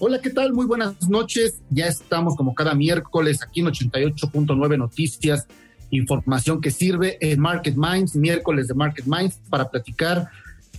Hola, ¿qué tal? Muy buenas noches. Ya estamos como cada miércoles aquí en 88.9 Noticias, información que sirve en Market Minds, miércoles de Market Minds, para platicar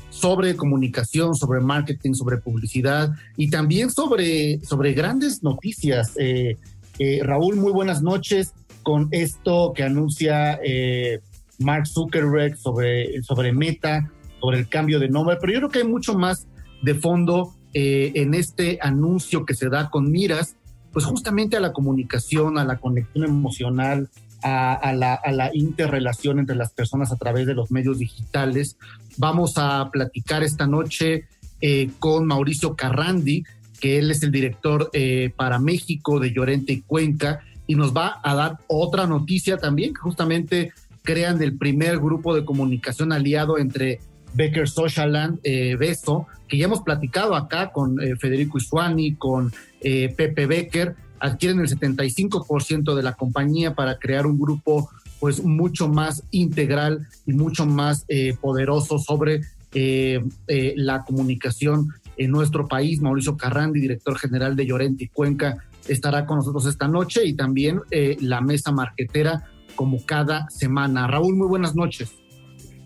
sobre comunicación, sobre marketing, sobre publicidad y también sobre, sobre grandes noticias. Eh, eh, Raúl, muy buenas noches con esto que anuncia eh, Mark Zuckerberg sobre, sobre Meta, sobre el cambio de nombre, pero yo creo que hay mucho más de fondo eh, en este anuncio que se da con miras, pues justamente a la comunicación, a la conexión emocional, a, la, interrelación entre las personas a través de los medios digitales. Vamos a platicar esta noche eh, con Mauricio Carrandi, que él es el director eh, para México de Llorente y Cuenca, y nos va a dar otra noticia también, que justamente crean el primer grupo de comunicación aliado entre Becker Socialand, eh, Beso, que ya hemos platicado acá con eh, Federico Isuani, con eh, Pepe Becker, adquieren el 75% de la compañía para crear un grupo pues mucho más integral y mucho más eh, poderoso sobre eh, la comunicación en nuestro país. Mauricio Carrandi, director general de Llorente Cuenca, estará con nosotros esta noche y también la mesa marquetera como cada semana. Raúl, muy buenas noches.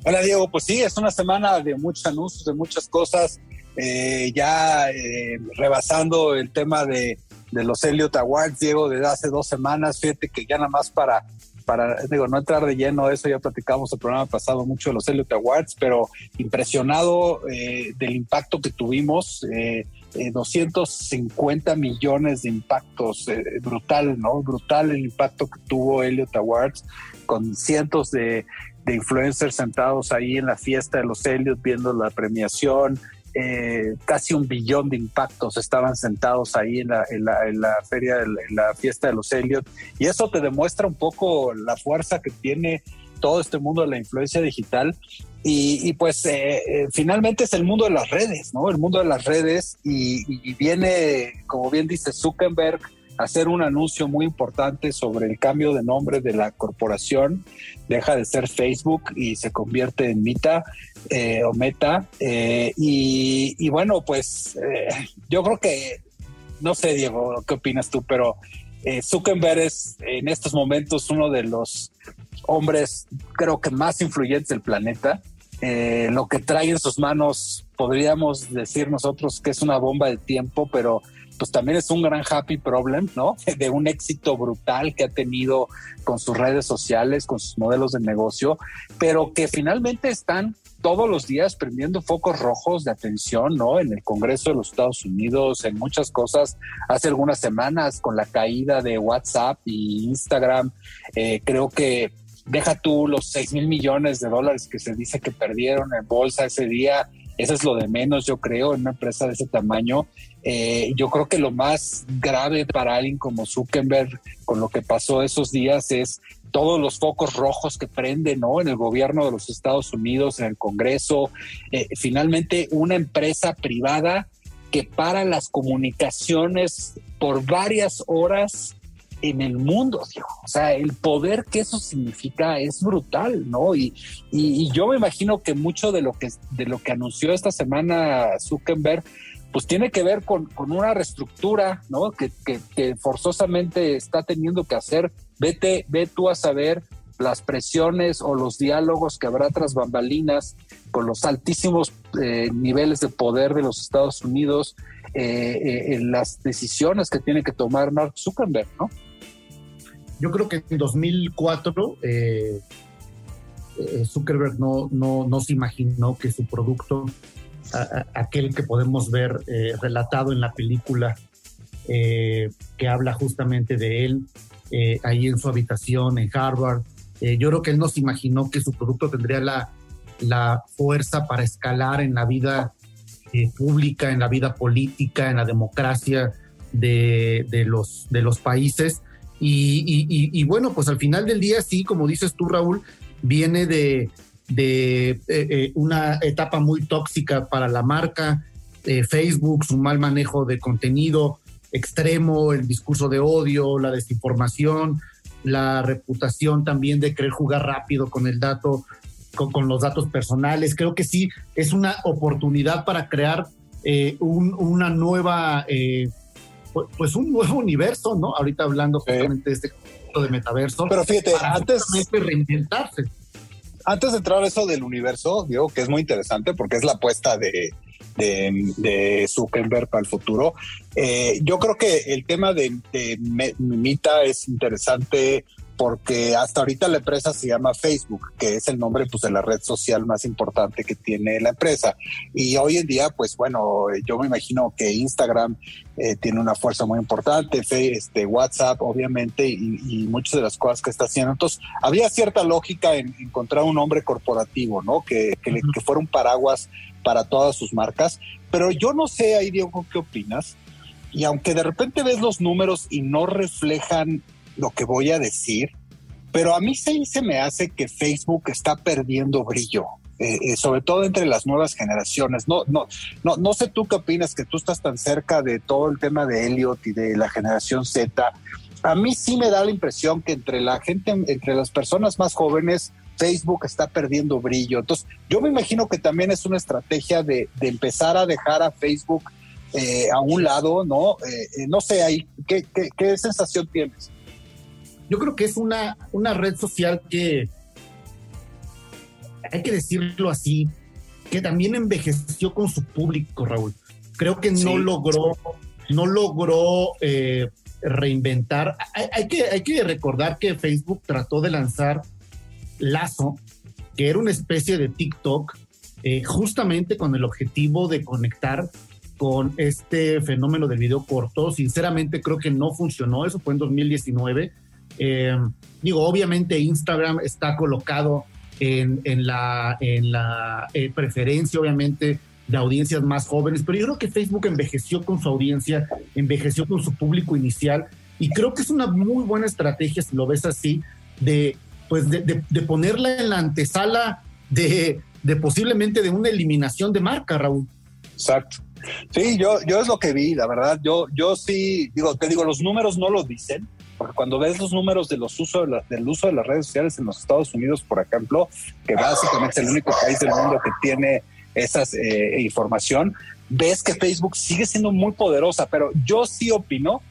Hola Diego, pues sí, es una semana de muchos anuncios, de muchas cosas, eh, ya eh, rebasando el tema de, los Elliot Awards, Diego, desde hace dos semanas, fíjate que ya nada más para, para, digo, no entrar de lleno eso, ya platicamos el programa pasado mucho de los Elliot Awards, pero impresionado eh, del impacto que tuvimos. Eh, 250 millones de impactos, eh, brutal, ¿no? Brutal el impacto que tuvo Elliot Awards con cientos de, de, influencers sentados ahí en la fiesta de los Elliot viendo la premiación. Eh, casi un billón de impactos estaban sentados ahí en la, en la, en la feria, en la fiesta de los Elliot. Y eso te demuestra un poco la fuerza que tiene todo este mundo de la influencia digital. Y, y pues eh, eh, finalmente es el mundo de las redes, ¿no? El mundo de las redes y, y, viene, como bien dice Zuckerberg, hacer un anuncio muy importante sobre el cambio de nombre de la corporación. Deja de ser Facebook y se convierte en Meta eh, o Meta. Y, y, bueno, pues yo creo que, no sé, Diego, ¿qué opinas tú? Pero Zuckerberg es en estos momentos uno de los hombres creo que más influyentes del planeta. Eh, lo que trae en sus manos podríamos decir nosotros que es una bomba de tiempo, pero pues también es un gran happy problem, ¿no? De un éxito brutal que ha tenido con sus redes sociales, con sus modelos de negocio, pero que finalmente están todos los días prendiendo focos rojos de atención, ¿no? En el Congreso de los Estados Unidos, en muchas cosas. Hace algunas semanas, con la caída de WhatsApp y Instagram, eh, creo que deja tú los 6 mil millones de dólares que se dice que perdieron en bolsa ese día. Eso es lo de menos, yo creo, en una empresa de ese tamaño. Eh, yo creo que lo más grave para alguien como Zuckerberg con lo que pasó esos días es todos los focos rojos que prende, ¿no? En el gobierno de los Estados Unidos, en el Congreso. Eh, finalmente, una empresa privada que para las comunicaciones por varias horas en el mundo, digo. O sea, el poder que eso significa es brutal, ¿no? Y, y, y, yo me imagino que mucho de lo que, de lo que anunció esta semana Zuckerberg, pues tiene que ver con, con una reestructura, ¿no? Que, que, forzosamente está teniendo que hacer. Vete, ve tú a saber las presiones o los diálogos que habrá tras bambalinas con los altísimos eh, niveles de poder de los Estados Unidos, eh, eh, en las decisiones que tiene que tomar Mark Zuckerberg, ¿no? yo creo que en 2004 eh, eh, Zuckerberg no, no, no, se imaginó que su producto, aquel que podemos ver eh, relatado en la película que habla justamente de él, ahí en su habitación en Harvard, yo creo que él no se imaginó que su producto tendría la, la fuerza para escalar en la vida pública, en la vida política, en la democracia de, de, los, de los países. Y, bueno, pues al final del día, sí, como dices tú, Raúl, viene de, eh, eh, una etapa muy tóxica para la marca, eh, Facebook, su mal manejo de contenido extremo, el discurso de odio, la desinformación, la reputación también de querer jugar rápido con el dato, con, los datos personales. Creo que sí, es una oportunidad para crear una nueva pues, pues un nuevo universo, ¿no? Ahorita hablando justamente de este concepto de metaverso. Pero fíjate, antes de reinventarse. Antes de entrar a eso del universo, digo que es muy interesante porque es la apuesta de, de, Zuckerberg para el futuro. Eh, yo creo que el tema de, de Mita es interesante porque hasta ahorita la empresa se llama Facebook, que es el nombre pues, de la red social más importante que tiene la empresa. Y hoy en día, pues bueno, yo me imagino que Instagram eh, tiene una fuerza muy importante, este, WhatsApp, obviamente, y, muchas de las cosas que está haciendo. Entonces, había cierta lógica en encontrar un nombre corporativo, ¿no? Que, que, que fuera un paraguas para todas sus marcas. Pero yo no sé ahí, Diego, ¿qué opinas? Y aunque de repente ves los números y no reflejan lo que voy a decir, pero a mí se, se me hace que Facebook está perdiendo brillo. Eh, eh, sobre todo entre las nuevas generaciones. No, no, no, no sé tú qué opinas, que tú estás tan cerca de todo el tema de Elliot y de la generación Z. A mí sí me da la impresión que entre la gente, entre las personas más jóvenes, Facebook está perdiendo brillo. Entonces, yo me imagino que también es una estrategia de, empezar a dejar a Facebook eh, a un lado, ¿no? no sé, ahí, ¿qué, qué, qué sensación tienes? Yo creo que es una, una red social que, hay que decirlo así, que también envejeció con su público, Raúl. Creo que no logró, no logró eh, reinventar. Hay, que, hay que recordar que Facebook trató de lanzar Lazo, que era una especie de TikTok, eh, justamente con el objetivo de conectar con este fenómeno del video corto. Sinceramente creo que no funcionó, eso fue en 2019 eh, digo, obviamente Instagram está colocado en, la, en la eh, preferencia, obviamente, de audiencias más jóvenes, pero yo creo que Facebook envejeció con su audiencia, envejeció con su público inicial, y creo que es una muy buena estrategia, si lo ves así, de, pues de, ponerla en la antesala de, de posiblemente de una eliminación de marca, Raúl. Exacto. Sí, yo, yo es lo que vi, la verdad. Yo, yo sí, digo, te digo, los números no lo dicen, porque cuando ves los números de los usos del uso de las redes sociales en los Estados Unidos, por ejemplo, que básicamente es el único país del mundo que tiene esa eh, información, ves que Facebook sigue siendo muy poderosa, pero yo sí opino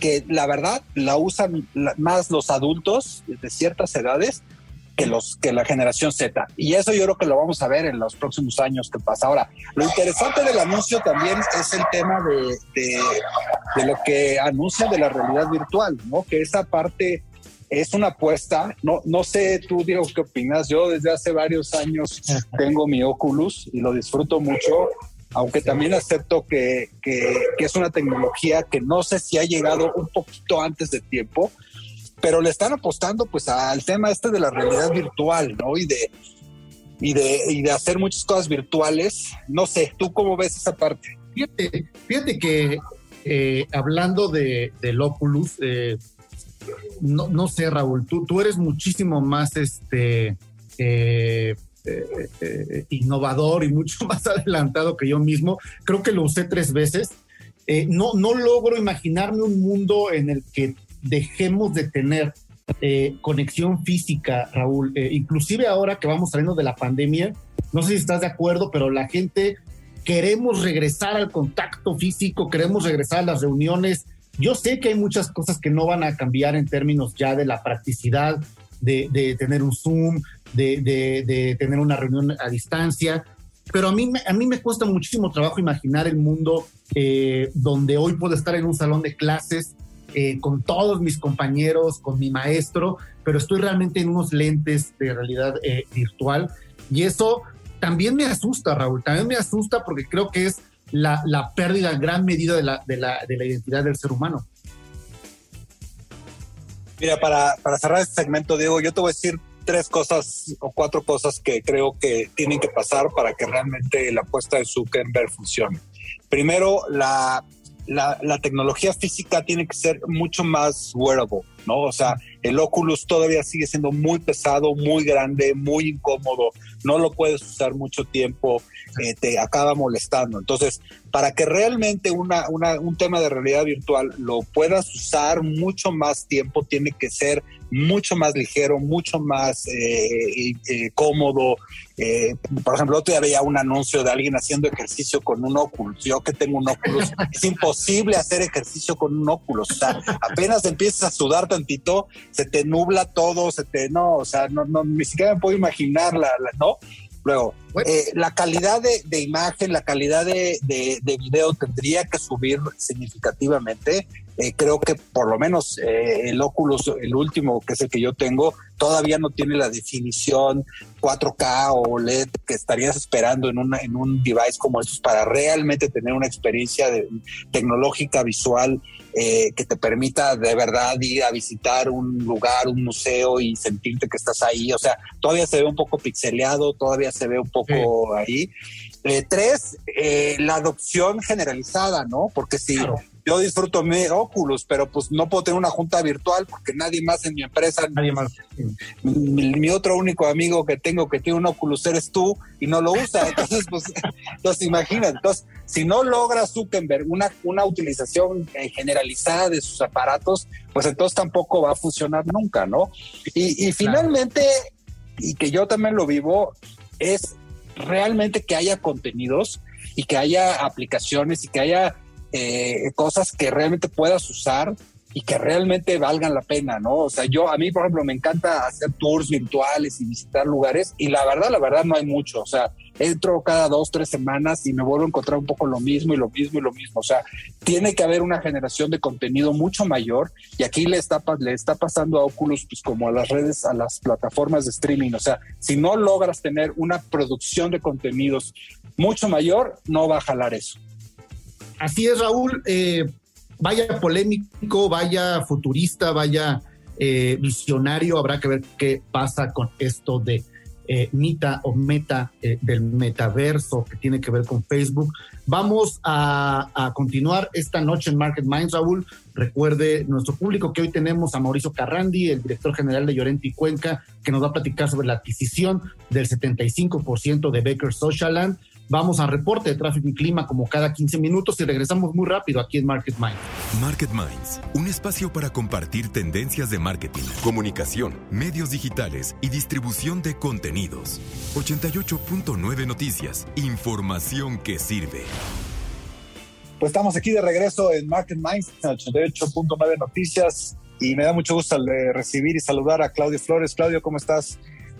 que la verdad la usan más los adultos de ciertas edades que los que la generación Z. Y eso yo creo que lo vamos a ver en los próximos años que pasa. Ahora, lo interesante del anuncio también es el tema de, de, lo que anuncia de la realidad virtual, ¿no? Que esa parte es una apuesta. No, no sé tú, Diego, qué opinas. Yo desde hace varios años tengo mi Oculus y lo disfruto mucho, aunque también acepto que, que, que es una tecnología que no sé si ha llegado un poquito antes de tiempo pero le están apostando pues al tema este de la realidad virtual, ¿no? Y de, y de, y de hacer muchas cosas virtuales. No sé, ¿tú cómo ves esa parte? Fíjate, fíjate que eh, hablando de, del Oculus, eh, no, sé, Raúl, tú, tú eres muchísimo más este eh, innovador y mucho más adelantado que yo mismo. Creo que lo usé tres veces. no, no logro imaginarme un mundo en el que dejemos de tener eh, conexión física, Raúl. Eh, inclusive ahora que vamos saliendo de la pandemia, no sé si estás de acuerdo, pero la gente queremos regresar al contacto físico, queremos regresar a las reuniones. Yo sé que hay muchas cosas que no van a cambiar en términos ya de la practicidad de, tener un Zoom, de, tener una reunión a distancia, pero a mí, a mí me cuesta muchísimo trabajo imaginar el mundo eh, donde hoy puedo estar en un salón de clases eh, con todos mis compañeros, con mi maestro, pero estoy realmente en unos lentes de realidad eh, virtual y eso también me asusta, Raúl, también me asusta porque creo que es la, la pérdida en gran medida de la, de, la, de la identidad del ser humano. Mira, para, para cerrar este segmento, Diego, yo te voy a decir tres cosas o cuatro cosas que creo que tienen que pasar para que realmente la apuesta de Zuckerberg funcione. Primero, la, la, la, tecnología física tiene que ser mucho más wearable, ¿no? O sea, el Oculus todavía sigue siendo muy pesado, muy grande, muy incómodo, no lo puedes usar mucho tiempo, eh, te acaba molestando. Entonces, para que realmente una, un tema de realidad virtual lo puedas usar mucho más tiempo, tiene que ser mucho más ligero, mucho más eh, cómodo. Eh, por ejemplo, otro día veía un anuncio de alguien haciendo ejercicio con un Oculus. Yo que tengo un Oculus, es imposible hacer ejercicio con un Oculus. O sea, apenas empiezas a sudar tantito, se te nubla todo, se te, no, o sea, no, no ni siquiera me puedo imaginar la, la ¿no? Luego, eh, la calidad de, de, imagen, la calidad de, de, de, video tendría que subir significativamente. Eh, creo que por lo menos eh, el Oculus, el último, que es el que yo tengo, todavía no tiene la definición 4K o LED que estarías esperando en, una, en un device como estos para realmente tener una experiencia de, tecnológica visual eh, que te permita de verdad ir a visitar un lugar, un museo y sentirte que estás ahí. O sea, todavía se ve un poco pixeleado, todavía se ve un poco sí. ahí. Eh, tres, eh, la adopción generalizada, ¿no? Porque si claro. Yo disfruto mi Oculus, pero pues no puedo tener una junta virtual porque nadie más en mi empresa, nadie más. Mi, mi, otro único amigo que tengo que tiene un Oculus eres tú y no lo usa. Entonces, pues, entonces imagínate. Entonces, si no logra Zuckerberg una, una utilización eh, generalizada de sus aparatos, pues entonces tampoco va a funcionar nunca, ¿no? Y, y finalmente, y que yo también lo vivo, es realmente que haya contenidos y que haya aplicaciones y que haya eh, cosas que realmente puedas usar y que realmente valgan la pena, ¿no? O sea, yo, a mí, por ejemplo, me encanta hacer tours virtuales y visitar lugares y la verdad, la verdad no hay mucho, o sea, entro cada dos, tres semanas y me vuelvo a encontrar un poco lo mismo y lo mismo y lo mismo, o sea, tiene que haber una generación de contenido mucho mayor y aquí le está, le está pasando a Oculus, pues como a las redes, a las plataformas de streaming, o sea, si no logras tener una producción de contenidos mucho mayor, no va a jalar eso. Así es, Raúl. Eh, vaya polémico, vaya futurista, vaya eh, visionario, habrá que ver qué pasa con esto de eh, Mita o Meta eh, del metaverso que tiene que ver con Facebook. Vamos a, continuar esta noche en Market Minds, Raúl. Recuerde nuestro público que hoy tenemos a Mauricio Carrandi, el director general de Llorenti Cuenca, que nos va a platicar sobre la adquisición del 75% de Baker Socialand. Vamos a reporte de tráfico y clima como cada 15 minutos y regresamos muy rápido aquí en Market Minds. Market Minds, un espacio para compartir tendencias de marketing, comunicación, medios digitales y distribución de contenidos. 88.9 Noticias, información que sirve. Pues estamos aquí de regreso en Market Minds, 88.9 Noticias, y me da mucho gusto recibir y saludar a Claudio Flores. Claudio, ¿cómo estás?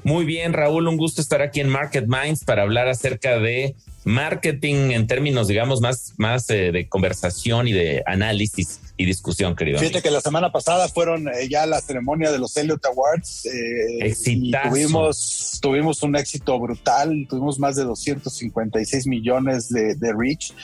Muy bien, Raúl, un gusto estar aquí en Market Minds para hablar acerca de marketing en términos, digamos, más, más eh, de conversación y de análisis y discusión, querido. Fíjate que la semana pasada fueron eh, ya la ceremonia de los Elliot Awards. Eh, y tuvimos, tuvimos un éxito brutal, tuvimos más de 256 millones de, de reach.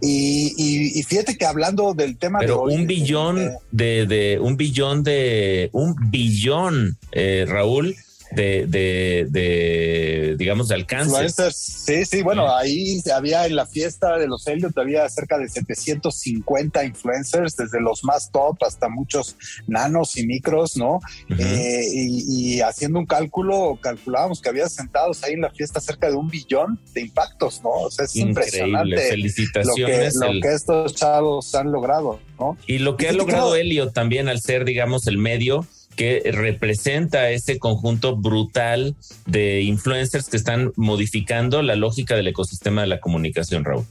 Y, y, y, fíjate que hablando del tema Pero de hoy, un billón de, de, de, un billón de un billón, eh, Raúl, de, de, de, digamos, de alcance. Sí, sí, bueno, ahí había en la fiesta de los Elliot, había cerca de 750 influencers, desde los más top hasta muchos nanos y micros, ¿no? Uh -huh. eh, y, y, haciendo un cálculo, calculábamos que había sentados ahí en la fiesta cerca de un billón de impactos, ¿no? O sea, es Increíble. impresionante Felicitaciones. Lo que, lo que estos chavos han logrado, ¿no? Y lo que y ha logrado claro, Elliot también al ser, digamos, el medio que representa ese conjunto brutal de influencers que están modificando la lógica del ecosistema de la comunicación, Raúl.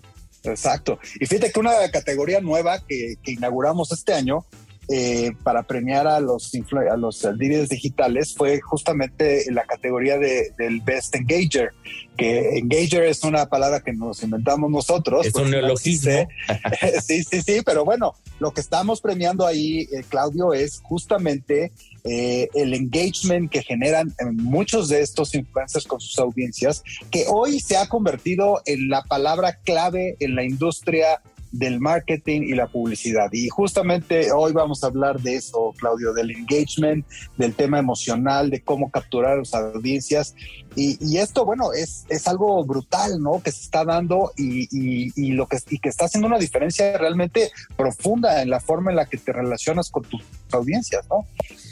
Exacto. Y fíjate que una categoría nueva que, que inauguramos este año eh, para premiar a los, a los líderes digitales fue justamente la categoría de, del Best Engager, que Engager es una palabra que nos inventamos nosotros. Es un neologismo. sí, sí, sí, pero bueno, lo que estamos premiando ahí, eh, Claudio, es justamente eh, el engagement que generan muchos de estos influencers con sus audiencias, que hoy se ha convertido en la palabra clave en la industria del marketing y la publicidad. Y justamente hoy vamos a hablar de eso, Claudio, del engagement, del tema emocional, de cómo capturar a las audiencias. Y, esto, bueno, es, es algo brutal, ¿no? Que se está dando y, y, lo que, y que está haciendo una diferencia realmente profunda en la forma en la que te relacionas con tus audiencias, ¿no?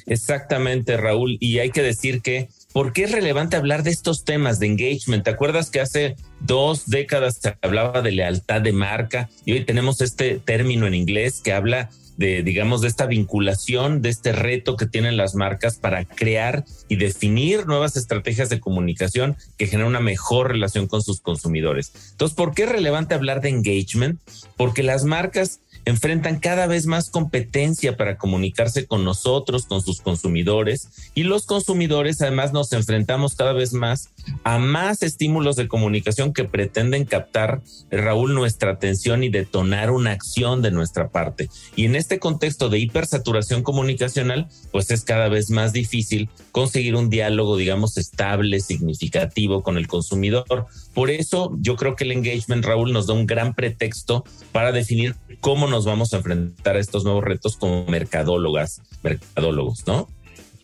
Exactamente, Raúl. Y hay que decir que ¿Por qué es relevante hablar de estos temas de engagement? ¿Te acuerdas que hace dos décadas se hablaba de lealtad de marca y hoy tenemos este término en inglés que habla de, digamos, de esta vinculación, de este reto que tienen las marcas para crear y definir nuevas estrategias de comunicación que generen una mejor relación con sus consumidores. Entonces, ¿por qué es relevante hablar de engagement? Porque las marcas enfrentan cada vez más competencia para comunicarse con nosotros, con sus consumidores, y los consumidores además nos enfrentamos cada vez más a más estímulos de comunicación que pretenden captar, Raúl, nuestra atención y detonar una acción de nuestra parte. Y en este contexto de hipersaturación comunicacional, pues es cada vez más difícil conseguir un diálogo, digamos, estable, significativo con el consumidor. Por eso yo creo que el engagement, Raúl, nos da un gran pretexto para definir cómo nos vamos a enfrentar a estos nuevos retos como mercadólogas, mercadólogos, ¿no?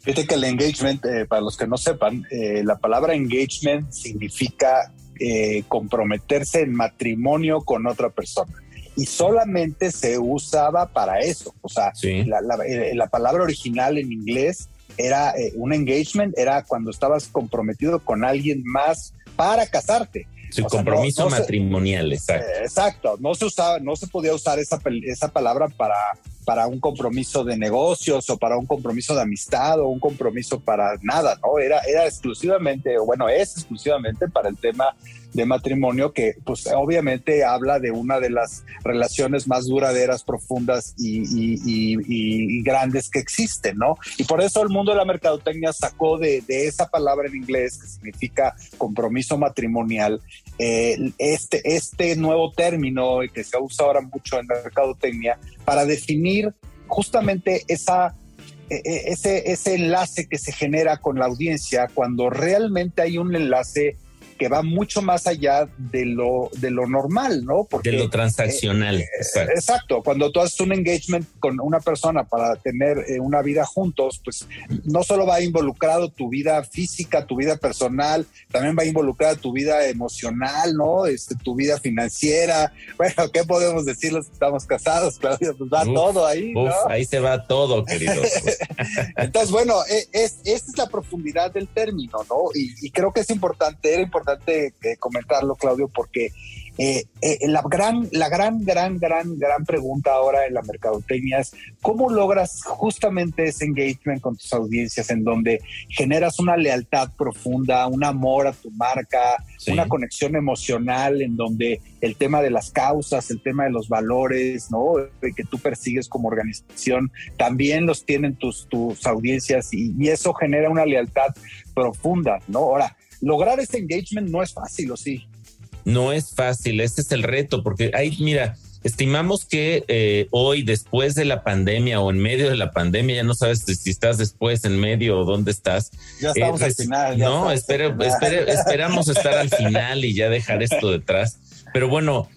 Fíjate que el engagement, eh, para los que no sepan, eh, la palabra engagement significa eh, comprometerse en matrimonio con otra persona. Y solamente se usaba para eso. O sea, la, la, palabra original en inglés era un engagement, era cuando estabas comprometido con alguien más para casarte. Su compromiso matrimonial, exacto. exacto. No se usaba, no se podía usar esa, esa palabra para para un compromiso de negocios o para un compromiso de amistad o un compromiso para nada, ¿no? Era, era exclusivamente, o bueno, es exclusivamente para el tema de matrimonio que pues obviamente habla de una de las relaciones más duraderas, profundas y, grandes que existen, ¿no? Y por eso el mundo de la mercadotecnia sacó de, esa palabra en inglés que significa compromiso matrimonial, eh, este, este nuevo término que se usa ahora mucho en mercadotecnia para definir justamente esa e, e, ese, ese enlace que se genera con la audiencia cuando realmente hay un enlace que va mucho más allá de lo, de lo normal, ¿no? Porque, de lo transaccional. Eh, exacto. Cuando tú haces un engagement con una persona para tener eh, una vida juntos, pues no solo va involucrado tu vida física, tu vida personal, también va involucrada tu vida emocional, ¿no? Este, tu vida financiera. Bueno, ¿qué podemos decir los que estamos casados? Claudio, pues va todo ahí. ¿no? ahí se va todo, querido. Entonces, bueno, es, esta es la profundidad del término, ¿no? Y, y creo que es importante, era importante importante eh, comentarlo, Claudio, porque eh, eh, la gran, la gran, gran, gran, gran pregunta ahora en la mercadotecnia es cómo logras justamente ese engagement con tus audiencias en donde generas una lealtad profunda, un amor a tu marca, una conexión emocional en donde el tema de las causas, el tema de los valores, ¿no? que tú persigues como organización, también los tienen tus, tus audiencias y, y eso genera una lealtad profunda, ¿no? Ahora, lograr ese engagement no es fácil, ¿o sí? No es fácil, ese es el reto, porque hay, mira, estimamos que eh, hoy, después de la pandemia o en medio de la pandemia, ya no sabes si estás después, en medio o dónde estás. Ya estamos al final. No, esperamos estar al final y ya dejar esto detrás. Pero bueno,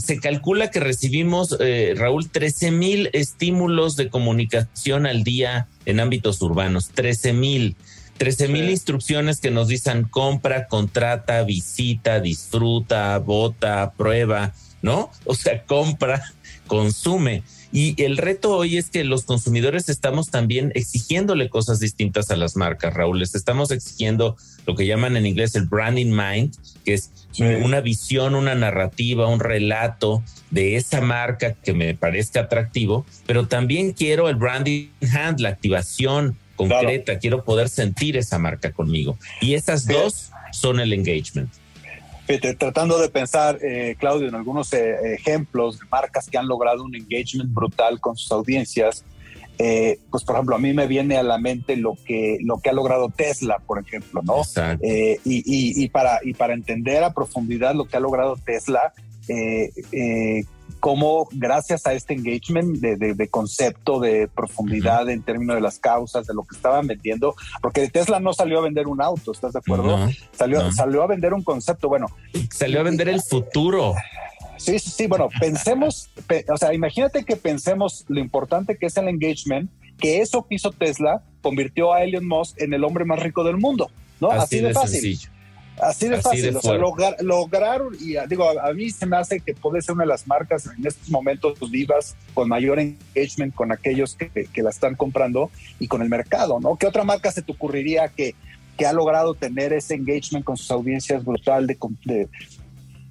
se calcula que recibimos, eh, Raúl, 13 mil estímulos de comunicación al día en ámbitos urbanos, 13 mil. 13 mil instrucciones que nos dicen compra, contrata, visita, disfruta, vota, prueba, ¿no? O sea, compra, consume. Y el reto hoy es que los consumidores estamos también exigiéndole cosas distintas a las marcas, Raúl. Les estamos exigiendo lo que llaman en inglés el branding mind, que es una visión, una narrativa, un relato de esa marca que me parezca atractivo, pero también quiero el branding hand, la activación, concreta, quiero poder sentir esa marca conmigo. Y esas dos son el engagement. tratando de pensar, eh, Claudio, en algunos eh, ejemplos de marcas que han logrado un engagement brutal con sus audiencias, eh, pues por ejemplo, a mí me viene a la mente lo que, lo que ha logrado Tesla, por ejemplo, ¿no? Eh, y, para, y para entender a profundidad lo que ha logrado Tesla, eh, cómo gracias a este engagement de, concepto, de profundidad en términos de las causas, de lo que estaban vendiendo, porque Tesla no salió a vender un auto, ¿estás de acuerdo? salió, salió a vender un concepto, bueno. Salió a vender el futuro. Sí, sí, sí. Bueno, pensemos, o sea, imagínate que pensemos lo importante que es el engagement, que eso que hizo Tesla convirtió a Elon Musk en el hombre más rico del mundo, ¿no? Así, de, fácil. Así de fácil, o sea, lograron, y digo, a, mí se me hace que puede ser una de las marcas en estos momentos vivas con mayor engagement con aquellos que, que, la están comprando y con el mercado, ¿no? ¿Qué otra marca se te ocurriría que, que ha logrado tener ese engagement con sus audiencias brutal de, de,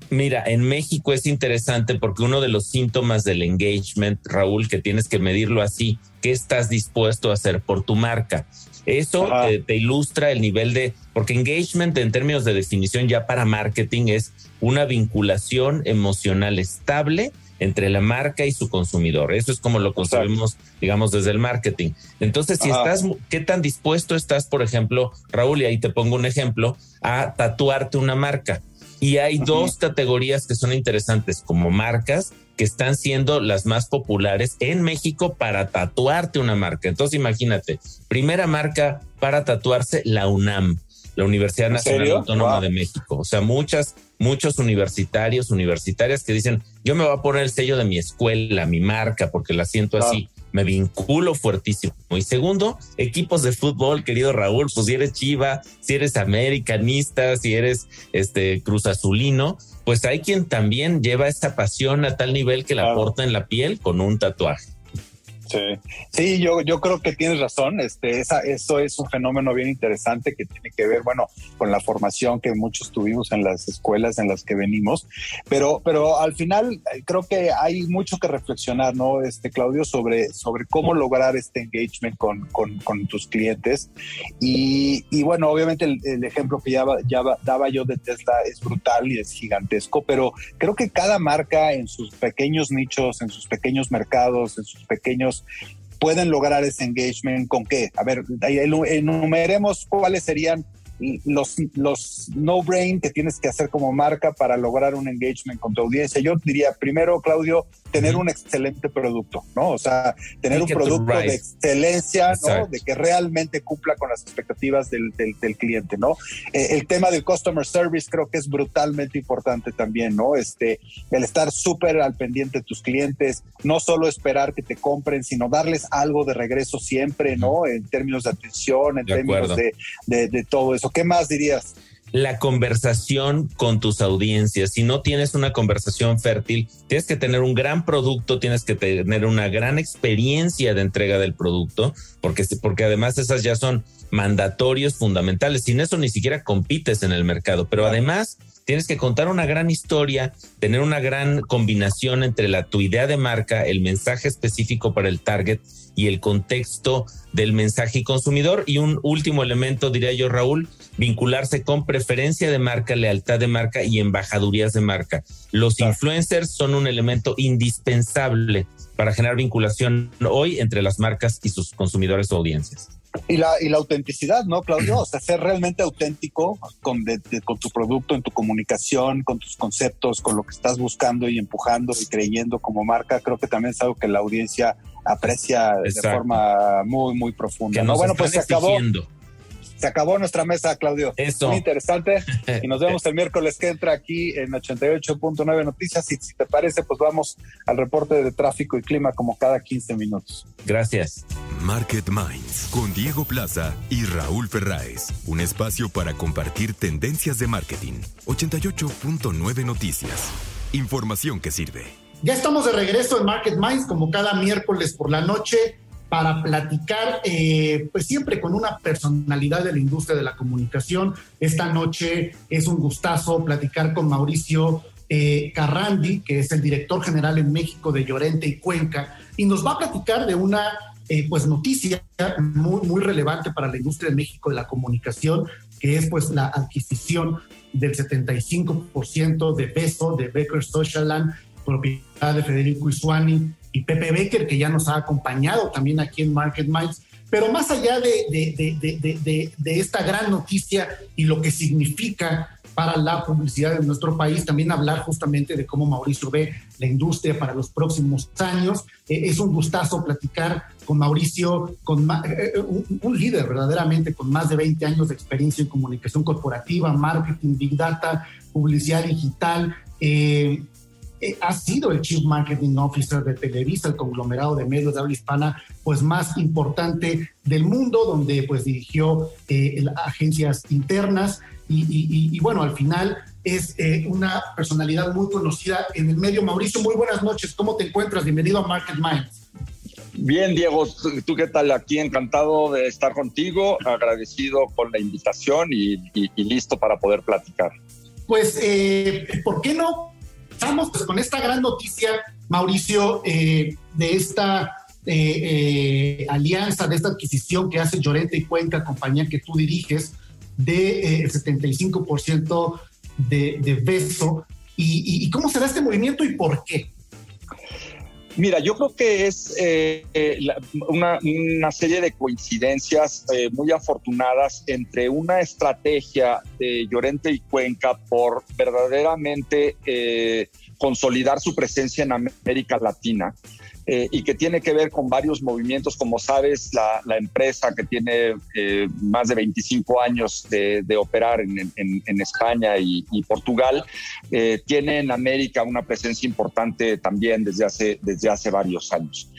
Mira, en México es interesante porque uno de los síntomas del engagement, Raúl, que tienes que medirlo así, ¿qué estás dispuesto a hacer por tu marca? Eso te, ilustra el nivel de, porque engagement en términos de definición ya para marketing es una vinculación emocional estable entre la marca y su consumidor. Eso es como lo concebimos, digamos, desde el marketing. Entonces, si estás, ¿qué tan dispuesto estás, por ejemplo, Raúl, y ahí te pongo un ejemplo, a tatuarte una marca? Y hay dos categorías que son interesantes como marcas que están siendo las más populares en México para tatuarte una marca. Entonces imagínate, primera marca para tatuarse la UNAM, la Universidad Nacional Autónoma de México. O sea, muchas, muchos universitarios, universitarias que dicen, yo me voy a poner el sello de mi escuela, mi marca, porque la siento así me vinculo fuertísimo. Y segundo, equipos de fútbol, querido Raúl, pues si eres Chiva, si eres americanista, si eres este Cruz Azulino, pues hay quien también lleva esta pasión a tal nivel que la porta en la piel con un tatuaje. Sí, yo, yo creo que tienes razón. Este, esa, eso es un fenómeno bien interesante que tiene que ver, bueno, con la formación que muchos tuvimos en las escuelas en las que venimos. Pero, pero al final eh, creo que hay mucho que reflexionar, ¿no? Este, Claudio, sobre, sobre cómo lograr este engagement con, con, tus clientes. Y, y, bueno, obviamente el, ejemplo que ya, ya daba yo de Tesla es brutal y es gigantesco, pero creo que cada marca en sus pequeños nichos, en sus pequeños mercados, en sus pequeños pueden lograr ese engagement con qué? A ver, enumeremos cuáles serían los, los no-brain que tienes que hacer como marca para lograr un engagement con tu audiencia. Yo diría, primero, Claudio, tener un excelente producto, ¿no? O sea, tener un producto de excelencia, ¿no? De que realmente cumpla con las expectativas del, del, cliente, ¿no? Eh, el tema del customer service creo que es brutalmente importante también, ¿no? Este, el estar súper al pendiente de tus clientes, no solo esperar que te compren, sino darles algo de regreso siempre, ¿no? En términos de atención, en términos de, de, de todo eso. ¿Qué más dirías? la conversación con tus audiencias. Si no tienes una conversación fértil, tienes que tener un gran producto, tienes que tener una gran experiencia de entrega del producto, porque, porque además esas ya son mandatorios fundamentales. Sin eso ni siquiera compites en el mercado, pero además tienes que contar una gran historia, tener una gran combinación entre la tu idea de marca, el mensaje específico para el target y el contexto del mensaje y consumidor. Y un último elemento, diría yo, Raúl, vincularse con preferencia de marca, lealtad de marca y embajadurías de marca. Los influencers son un elemento indispensable para generar vinculación hoy entre las marcas y sus consumidores o audiencias. Y la, y la autenticidad, ¿no, Claudio? O sea, ser realmente auténtico con, con tu producto, en tu comunicación, con tus conceptos, con lo que estás buscando y empujando y creyendo como marca, creo que también es algo que la audiencia aprecia de forma muy, muy profunda. ¿no? Bueno, pues se acabó. Se acabó nuestra mesa, Claudio. Eso. Muy interesante. Y nos vemos el miércoles que entra aquí en 88.9 Noticias. Y si te parece, pues vamos al reporte de tráfico y clima como cada 15 minutos. Gracias. Market Minds con Diego Plaza y Raúl Ferráez. Un espacio para compartir tendencias de marketing. 88.9 Noticias. Información que sirve. Ya estamos de regreso en Market Minds como cada miércoles por la noche para platicar, eh, pues siempre con una personalidad de la industria de la comunicación. Esta noche es un gustazo platicar con Mauricio eh, Carrandi, que es el director general en México de Llorente y Cuenca, y nos va a platicar de una eh, pues noticia muy, muy relevante para la industria de México de la comunicación, que es pues la adquisición del 75% de peso de Becker Social Land, propiedad de Federico Isuani, y Pepe Becker, que ya nos ha acompañado también aquí en Market Minds. Pero más allá de, de, esta gran noticia y lo que significa para la publicidad en nuestro país, también hablar justamente de cómo Mauricio ve la industria para los próximos años. Eh, es un gustazo platicar con Mauricio, con eh, eh, un, líder verdaderamente con más de 20 años de experiencia en comunicación corporativa, marketing, big data, publicidad digital. Ha sido el Chief Marketing Officer de Televisa, el conglomerado de medios de habla hispana pues más importante del mundo, donde pues dirigió agencias internas y, bueno, al final es eh, una personalidad muy conocida en el medio. Mauricio, muy buenas noches, ¿cómo te encuentras? Bienvenido a Market Minds. Bien, Diego, ¿tú qué tal? Aquí encantado de estar contigo, agradecido con la invitación y, listo para poder platicar. Pues, eh, ¿por qué no? Estamos pues, con esta gran noticia, Mauricio, eh, de esta alianza, de esta adquisición que hace Llorente y Cuenca, compañía que tú diriges, del de, 75% de, de beso. Y, cómo será este movimiento y por qué? Mira, yo creo que es eh, eh, una, una, serie de coincidencias eh, muy afortunadas entre una estrategia de Llorente y Cuenca por verdaderamente consolidar su presencia en América Latina eh, y que tiene que ver con varios movimientos. Como sabes, la, empresa que tiene eh, más de 25 años de, operar en, España y, Portugal, eh, tiene en América una presencia importante también desde hace, desde hace varios años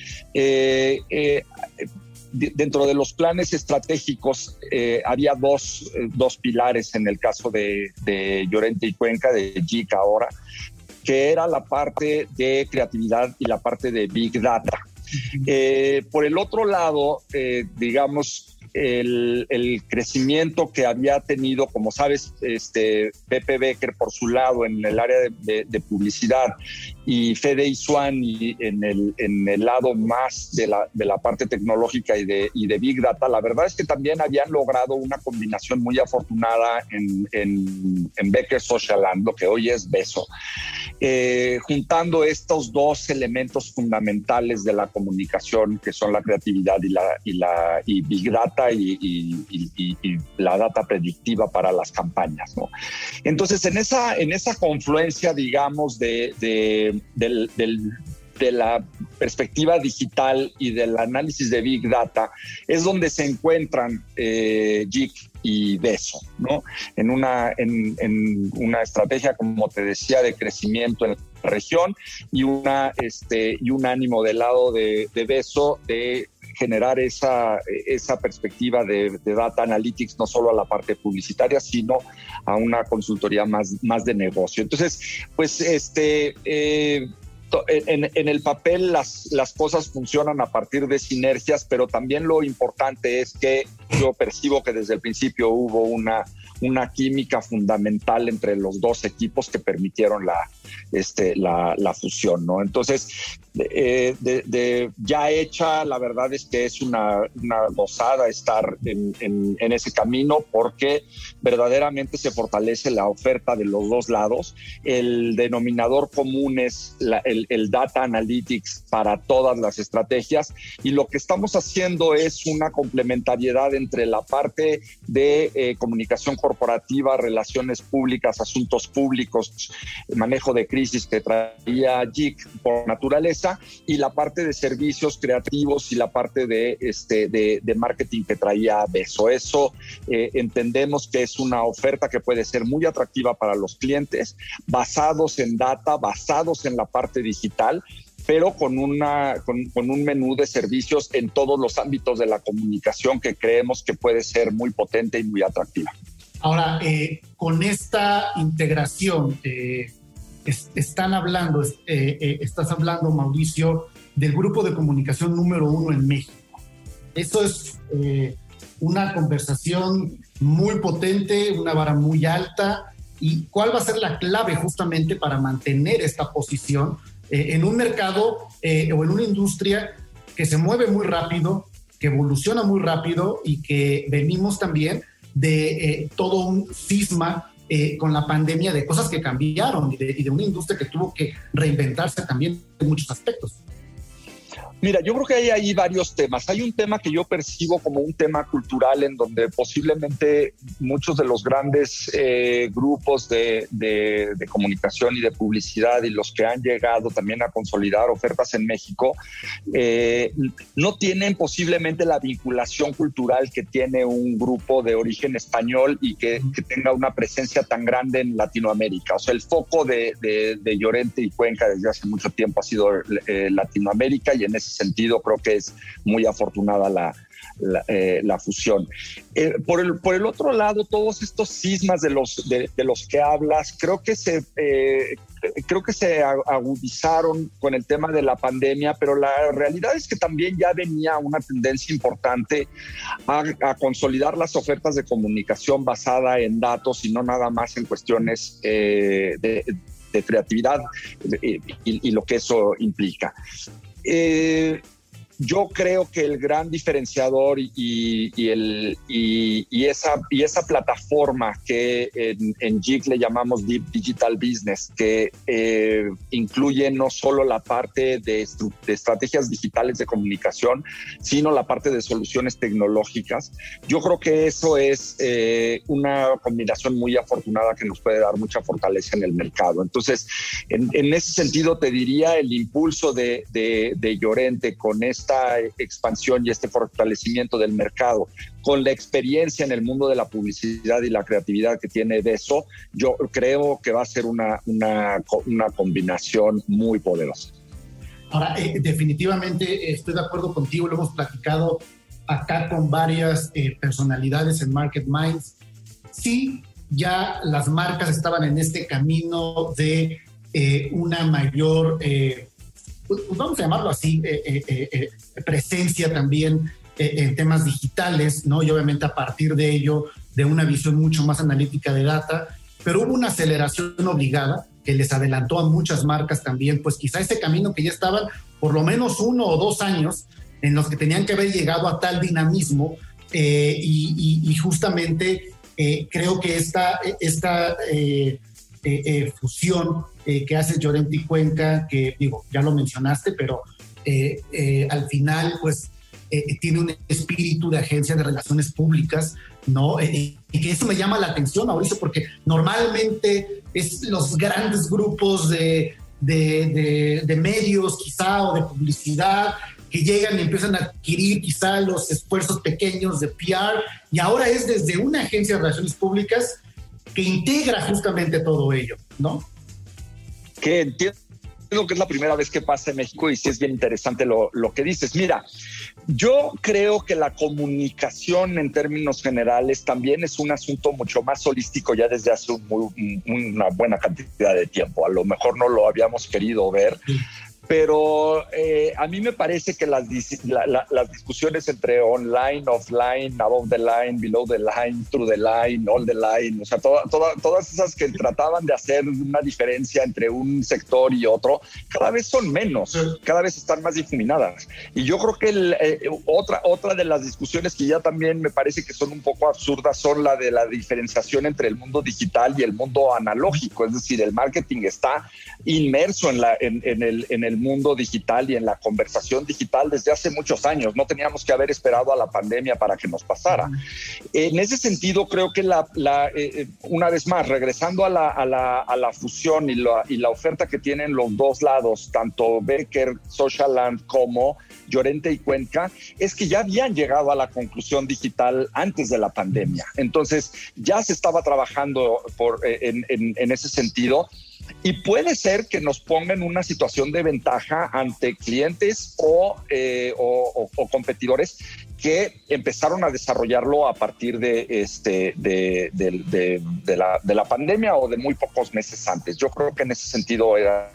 dentro de los planes estratégicos había dos, dos, pilares en el caso de, de Llorente y Cuenca, de JIC ahora, que era la parte de creatividad y la parte de Big Data. Eh, por el otro lado, eh, digamos, el, crecimiento que había tenido, como sabes, este Pepe Becker por su lado en el área de, publicidad y Fede Swan y en el, en el lado más de la, de la parte tecnológica y de, y de Big Data, la verdad es que también habían logrado una combinación muy afortunada en, en, en Becker Social Land, lo que hoy es Beso, eh, juntando estos dos elementos fundamentales de la comunicación, que son la creatividad y, la, y, la, y Big Data y, la data predictiva para las campañas. ¿no? Entonces, en esa, en esa confluencia, digamos, de, de la perspectiva digital y del análisis de Big Data, es donde se encuentran eh, y BESO, ¿no? En una, en, una estrategia, como te decía, de crecimiento en región y, una, este, y un ánimo del lado de, BESO de generar esa, esa perspectiva de, data analytics no solo a la parte publicitaria, sino a una consultoría más, más de negocio. Entonces, pues este... Eh, en, en, el papel las, las cosas funcionan a partir de sinergias, pero también lo importante es que yo percibo que desde el principio hubo una, una química fundamental entre los dos equipos que permitieron la, este, la, la fusión, ¿no? Entonces, eh, de, ya hecha, la verdad es que es una, una gozada estar en, en, ese camino porque verdaderamente se fortalece la oferta de los dos lados. El denominador común es el, el, data analytics para todas las estrategias y lo que estamos haciendo es una complementariedad entre la parte de eh, comunicación corporativa, relaciones públicas, asuntos públicos, manejo de crisis que traía JIC por naturaleza y la parte de servicios creativos y la parte de, este, de, marketing que traía Beso. Eso eh, entendemos que es una oferta que puede ser muy atractiva para los clientes, basados en data, basados en la parte digital pero con, una, con, con, un menú de servicios en todos los ámbitos de la comunicación que creemos que puede ser muy potente y muy atractiva. Ahora, eh, con esta integración, eh, están hablando, eh, eh, estás hablando, Mauricio, del grupo de comunicación número uno en México. Eso es eh, una conversación muy potente, una vara muy alta. ¿Y cuál va a ser la clave justamente para mantener esta posición en un mercado o en una industria que se mueve muy rápido, que evoluciona muy rápido y que venimos también de todo un cisma eh, con la pandemia de cosas que cambiaron y de, una industria que tuvo que reinventarse también en muchos aspectos. Mira, yo creo que hay ahí varios temas. Hay un tema que yo percibo como un tema cultural en donde posiblemente muchos de los grandes eh, grupos de, comunicación y de publicidad y los que han llegado también a consolidar ofertas en México eh, no tienen posiblemente la vinculación cultural que tiene un grupo de origen español y que, tenga una presencia tan grande en Latinoamérica. O sea, el foco de, Llorente y Cuenca desde hace mucho tiempo ha sido eh, Latinoamérica y en ese sentido creo que es muy afortunada la, la, eh, fusión. Eh, por, el, por el otro lado, todos estos sismas de los, de, los que hablas, creo que se... Eh, creo que se agudizaron con el tema de la pandemia, pero la realidad es que también ya venía una tendencia importante a, consolidar las ofertas de comunicación basada en datos y no nada más en cuestiones de, creatividad y, y, lo que eso implica. Eh, yo creo que el gran diferenciador y, el, y, esa, y esa plataforma que en, en JIC le llamamos Deep Digital Business, que eh, incluye no solo la parte de, estrategias digitales de comunicación, sino la parte de soluciones tecnológicas, yo creo que eso es eh, una combinación muy afortunada que nos puede dar mucha fortaleza en el mercado. Entonces, en, ese sentido, te diría el impulso de, de, de Llorente con este esta expansión y este fortalecimiento del mercado, con la experiencia en el mundo de la publicidad y la creatividad que tiene de eso, yo creo que va a ser una, una, una combinación muy poderosa. Ahora, eh, definitivamente estoy de acuerdo contigo, lo hemos platicado acá con varias eh, personalidades en Market Minds. Sí, ya las marcas estaban en este camino de eh, una mayor pues, vamos a llamarlo así, eh, eh, eh, presencia también en temas digitales, ¿no? Y obviamente a partir de ello, de una visión mucho más analítica de data, pero hubo una aceleración obligada que les adelantó a muchas marcas también, pues quizá ese camino que ya estaban por lo menos uno o dos años en los que tenían que haber llegado a tal dinamismo y, justamente creo que esta, esta fusión eh, que hace Llorente y Cuenca, que digo, ya lo mencionaste, pero eh, eh, al final, pues, tiene un espíritu de agencia de relaciones públicas, ¿no? y que eso me llama la atención, Mauricio, porque normalmente es los grandes grupos de, de, de, medios, quizá, o de publicidad, que llegan y empiezan a adquirir quizá los esfuerzos pequeños de PR, y ahora es desde una agencia de relaciones públicas que integra justamente todo ello, ¿no? que entiendo que es la primera vez que pasa en México y sí es bien interesante lo, que dices. Mira, yo creo que la comunicación en términos generales también es un asunto mucho más holístico ya desde hace una buena cantidad de tiempo. A lo mejor no lo habíamos querido ver, pero eh, a mí me parece que las, las discusiones entre online, offline, above the line, below the line, through the line, all the line, o sea, todas esas que trataban de hacer una diferencia entre un sector y otro, cada vez son menos, cada vez están más difuminadas. Y yo creo que eh, otra, otra de las discusiones que ya también me parece que son un poco absurdas son la de la diferenciación entre el mundo digital y el mundo analógico, es decir, el marketing está inmerso en, la, en, en el, en el mundo digital y en la conversación digital desde hace muchos años. No teníamos que haber esperado a la pandemia para que nos pasara. En ese sentido, creo que la, eh, eh, una vez más, regresando a la, a la, a la fusión y la, y la oferta que tienen los dos lados, tanto Becker, Socialand como Llorente y Cuenca, es que ya habían llegado a la conclusión digital antes de la pandemia. Entonces, ya se estaba trabajando por, eh, en, en, en ese sentido y puede ser que nos ponga en una situación de ventaja ante clientes o, eh, o, competidores que empezaron a desarrollarlo a partir de, este, de, de, la, de la pandemia o de muy pocos meses antes. Yo creo que en ese sentido era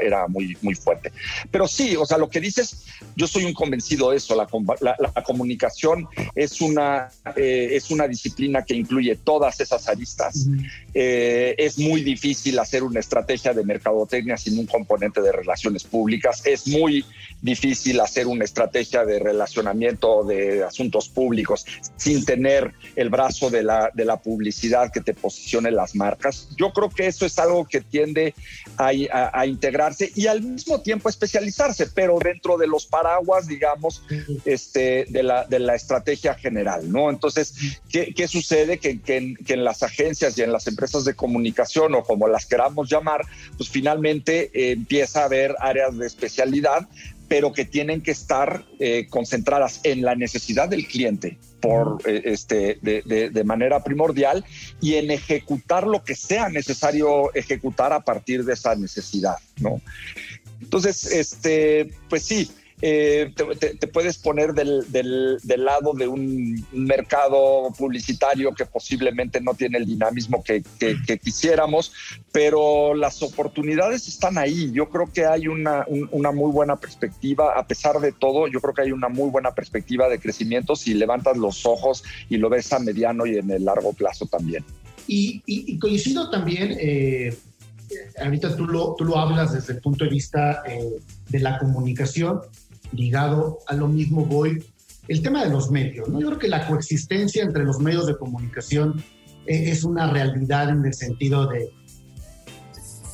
era muy, muy fuerte. Pero sí, o sea, lo que dices, yo soy un convencido de eso, la, la, comunicación es una, eh, es una disciplina que incluye todas esas aristas. Eh, es muy difícil hacer una estrategia de mercadotecnia sin un componente de relaciones públicas, es muy difícil hacer una estrategia de relacionamiento de asuntos públicos sin tener el brazo de la, de la publicidad que te posicione las marcas. Yo creo que eso es algo que tiende a, a, a integrar integrarse y al mismo tiempo especializarse, pero dentro de los paraguas, digamos, este, de, la, de la estrategia general, ¿no? Entonces, ¿qué, qué sucede? Que, que, en, las agencias y en las empresas de comunicación o como las queramos llamar, pues finalmente eh, empieza a haber áreas de especialidad pero que tienen que estar eh, concentradas en la necesidad del cliente por eh, este de, de, manera primordial y en ejecutar lo que sea necesario ejecutar a partir de esa necesidad, ¿no? Entonces, este, pues sí, eh, te, puedes poner del, del, lado de un mercado publicitario que posiblemente no tiene el dinamismo que, quisiéramos, pero las oportunidades están ahí. Yo creo que hay una, una, muy buena perspectiva, a pesar de todo, yo creo que hay una muy buena perspectiva de crecimiento si levantas los ojos y lo ves a mediano y en el largo plazo también. Y, coincido también, eh, ahorita tú lo, tú lo hablas desde el punto de vista eh, de la comunicación, ligado a lo mismo voy el tema de los medios. ¿no? Yo creo que la coexistencia entre los medios de comunicación eh, es una realidad en el sentido de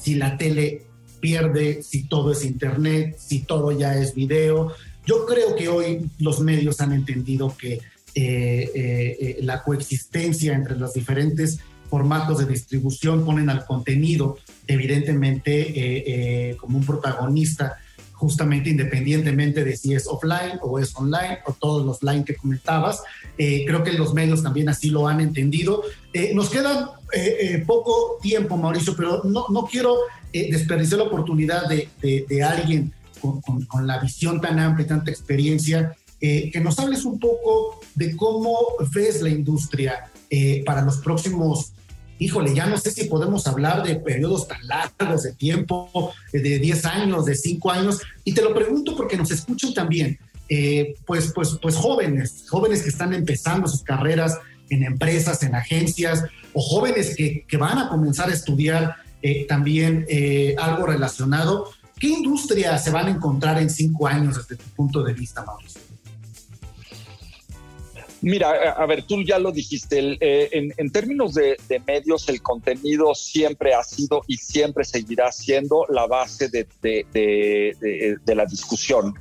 si la tele pierde, si todo es internet, si todo ya es video. Yo creo que hoy los medios han entendido que eh, eh, la coexistencia entre los diferentes formatos de distribución ponen al contenido evidentemente como un protagonista justamente independientemente de si es offline o es online o todos los line que comentabas. Eh, creo que los medios también así lo han entendido. Eh, nos queda eh, poco tiempo, Mauricio, pero no, no quiero desperdiciar la oportunidad de, de, alguien con, con, la visión tan amplia y tanta experiencia, que nos hables un poco de cómo ves la industria para los próximos híjole, ya no sé si podemos hablar de periodos tan largos de tiempo, de 10 años, de 5 años, y te lo pregunto porque nos escuchan también, eh, pues, pues, pues jóvenes, jóvenes que están empezando sus carreras en empresas, en agencias, o jóvenes que, van a comenzar a estudiar eh, también eh, algo relacionado. ¿Qué industria se van a encontrar en cinco años desde tu punto de vista, Mauricio? Mira, a ver, tú ya lo dijiste, eh, en, términos de, medios, el contenido siempre ha sido y siempre seguirá siendo la base de, la discusión.